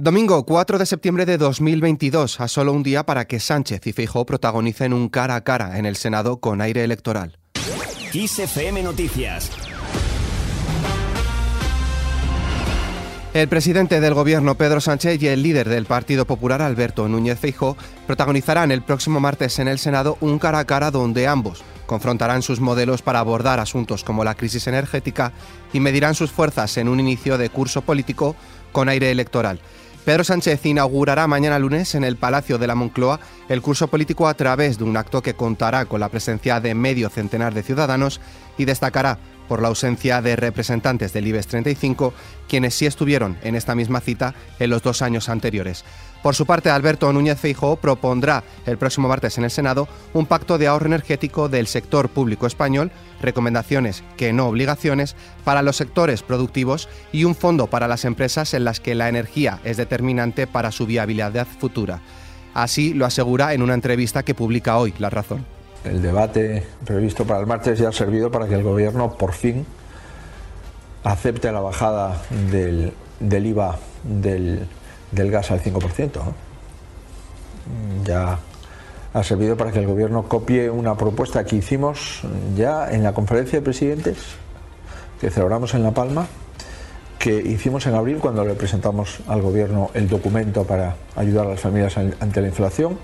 Domingo 4 de septiembre de 2022, a solo un día para que Sánchez y Feijóo protagonicen un cara a cara en el Senado con aire electoral. XFM Noticias. El presidente del gobierno Pedro Sánchez y el líder del Partido Popular Alberto Núñez Feijóo protagonizarán el próximo martes en el Senado un cara a cara donde ambos confrontarán sus modelos para abordar asuntos como la crisis energética y medirán sus fuerzas en un inicio de curso político con aire electoral. Pedro Sánchez inaugurará mañana lunes en el Palacio de la Moncloa el curso político a través de un acto que contará con la presencia de medio centenar de ciudadanos y destacará por la ausencia de representantes del IBEX 35, quienes sí estuvieron en esta misma cita en los dos años anteriores. Por su parte, Alberto Núñez Feijóo propondrá el próximo martes en el Senado un pacto de ahorro energético del sector público español, recomendaciones que no obligaciones para los sectores productivos y un fondo para las empresas en las que la energía es determinante para su viabilidad futura. Así lo asegura en una entrevista que publica hoy La Razón. El debate previsto para el martes ya ha servido para que el Gobierno por fin acepte la bajada del, IVA del, gas al 5%. Ya ha servido para que el Gobierno copie una propuesta que hicimos ya en la conferencia de presidentes que celebramos en La Palma, que hicimos en abril cuando le presentamos al Gobierno el documento para ayudar a las familias ante la inflación.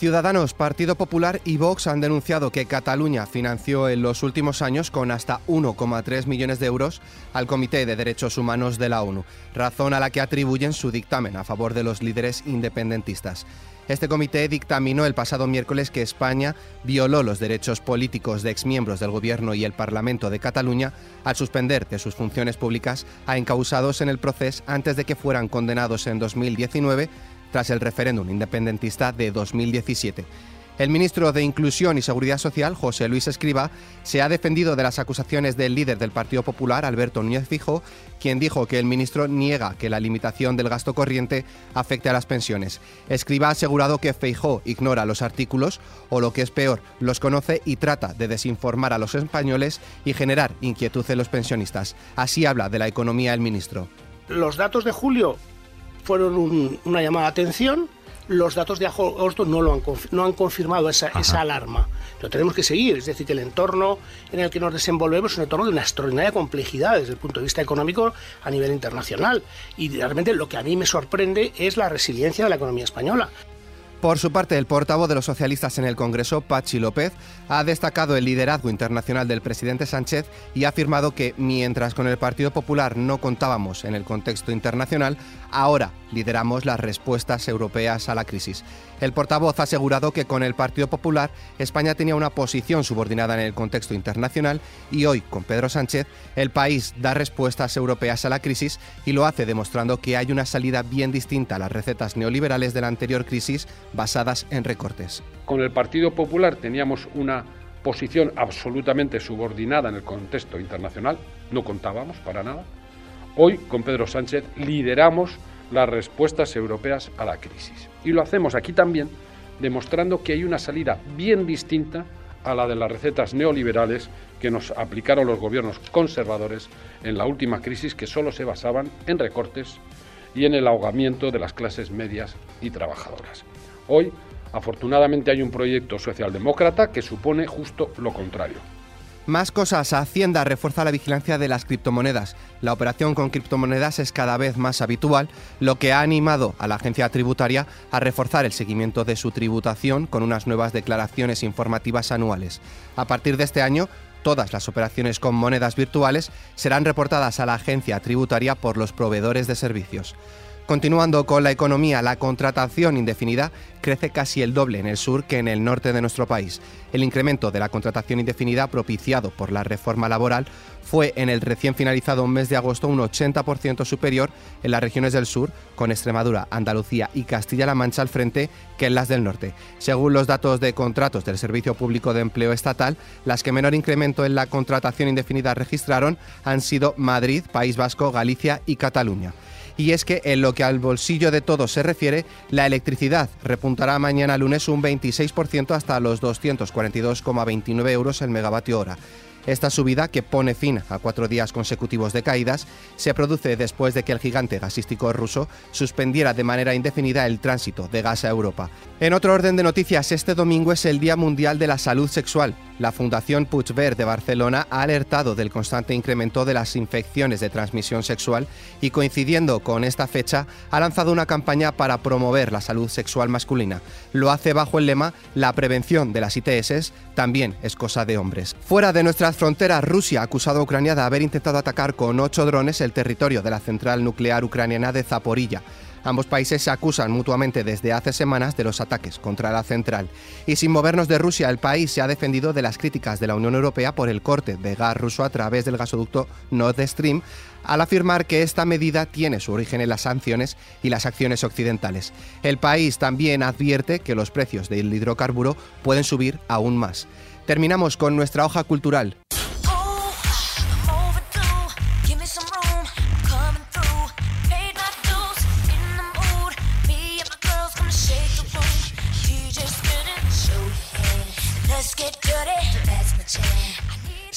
Ciudadanos, Partido Popular y Vox han denunciado que Cataluña financió en los últimos años con hasta 1,3 millones de euros al Comité de Derechos Humanos de la ONU, razón a la que atribuyen su dictamen a favor de los líderes independentistas. Este comité dictaminó el pasado miércoles que España violó los derechos políticos de exmiembros del Gobierno y el Parlamento de Cataluña al suspender de sus funciones públicas a encausados en el proceso antes de que fueran condenados en 2019 tras el referéndum independentista de 2017. El ministro de Inclusión y Seguridad Social, José Luis Escriba, se ha defendido de las acusaciones del líder del Partido Popular, Alberto Núñez Fijo, quien dijo que el ministro niega que la limitación del gasto corriente afecte a las pensiones. Escriba ha asegurado que Feijó ignora los artículos o lo que es peor, los conoce y trata de desinformar a los españoles y generar inquietud en los pensionistas. Así habla de la economía el ministro. Los datos de julio fueron una llamada de atención. Los datos de agosto no, lo han, no han confirmado esa, esa, alarma. Lo tenemos que seguir, es decir, que el entorno en el que nos desenvolvemos es un entorno de una extraordinaria complejidad desde el punto de vista económico a nivel internacional. Y realmente lo que a mí me sorprende es la resiliencia de la economía española. Por su parte, el portavoz de los socialistas en el Congreso, Pachi López, ha destacado el liderazgo internacional del presidente Sánchez y ha afirmado que mientras con el Partido Popular no contábamos en el contexto internacional, ahora lideramos las respuestas europeas a la crisis. El portavoz ha asegurado que con el Partido Popular España tenía una posición subordinada en el contexto internacional y hoy, con Pedro Sánchez, el país da respuestas europeas a la crisis y lo hace demostrando que hay una salida bien distinta a las recetas neoliberales de la anterior crisis basadas en recortes. Con el Partido Popular teníamos una posición absolutamente subordinada en el contexto internacional, no contábamos para nada. Hoy, con Pedro Sánchez, lideramos las respuestas europeas a la crisis. Y lo hacemos aquí también demostrando que hay una salida bien distinta a la de las recetas neoliberales que nos aplicaron los gobiernos conservadores en la última crisis que solo se basaban en recortes y en el ahogamiento de las clases medias y trabajadoras. Hoy, afortunadamente, hay un proyecto socialdemócrata que supone justo lo contrario. Más cosas. Hacienda refuerza la vigilancia de las criptomonedas. La operación con criptomonedas es cada vez más habitual, lo que ha animado a la agencia tributaria a reforzar el seguimiento de su tributación con unas nuevas declaraciones informativas anuales. A partir de este año, todas las operaciones con monedas virtuales serán reportadas a la agencia tributaria por los proveedores de servicios. Continuando con la economía, la contratación indefinida crece casi el doble en el sur que en el norte de nuestro país. El incremento de la contratación indefinida propiciado por la reforma laboral fue en el recién finalizado mes de agosto un 80% superior en las regiones del sur, con Extremadura, Andalucía y Castilla-La Mancha al frente que en las del norte. Según los datos de contratos del Servicio Público de Empleo Estatal, las que menor incremento en la contratación indefinida registraron han sido Madrid, País Vasco, Galicia y Cataluña y es que en lo que al bolsillo de todos se refiere, la electricidad repuntará mañana lunes un 26% hasta los 242,29 euros el megavatio hora. Esta subida, que pone fin a cuatro días consecutivos de caídas, se produce después de que el gigante gasístico ruso suspendiera de manera indefinida el tránsito de gas a Europa. En otro orden de noticias, este domingo es el Día Mundial de la Salud Sexual. La Fundación Puigverd de Barcelona ha alertado del constante incremento de las infecciones de transmisión sexual y coincidiendo con esta fecha ha lanzado una campaña para promover la salud sexual masculina. Lo hace bajo el lema La prevención de las ITS también es cosa de hombres. Fuera de nuestras fronteras, Rusia ha acusado a Ucrania de haber intentado atacar con ocho drones el territorio de la central nuclear ucraniana de Zaporilla. Ambos países se acusan mutuamente desde hace semanas de los ataques contra la central. Y sin movernos de Rusia, el país se ha defendido de las críticas de la Unión Europea por el corte de gas ruso a través del gasoducto Nord Stream, al afirmar que esta medida tiene su origen en las sanciones y las acciones occidentales. El país también advierte que los precios del hidrocarburo pueden subir aún más. Terminamos con nuestra hoja cultural.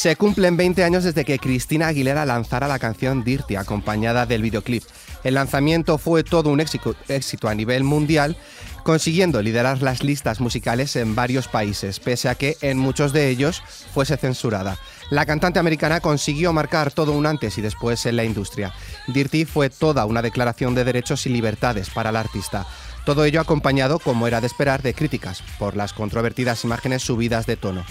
Se cumplen 20 años desde que Cristina Aguilera lanzara la canción Dirty, acompañada del videoclip. El lanzamiento fue todo un éxito, a nivel mundial, consiguiendo liderar las listas musicales en varios países, pese a que en muchos de ellos fuese censurada. La cantante americana consiguió marcar todo un antes y después en la industria. Dirty fue toda una declaración de derechos y libertades para la artista. Todo ello acompañado, como era de esperar, de críticas por las controvertidas imágenes subidas de tono.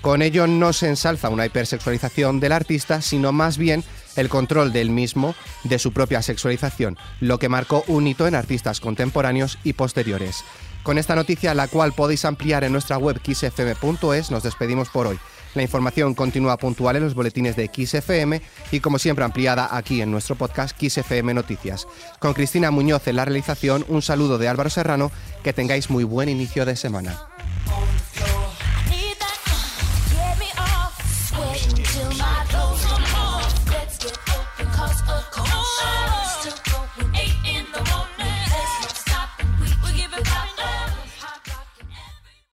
Con ello no se ensalza una hipersexualización del artista, sino más bien el control del mismo de su propia sexualización, lo que marcó un hito en artistas contemporáneos y posteriores. Con esta noticia, la cual podéis ampliar en nuestra web xfm.es, nos despedimos por hoy. La información continúa puntual en los boletines de XFM y como siempre ampliada aquí en nuestro podcast XFM Noticias. Con Cristina Muñoz en la realización, un saludo de Álvaro Serrano, que tengáis muy buen inicio de semana.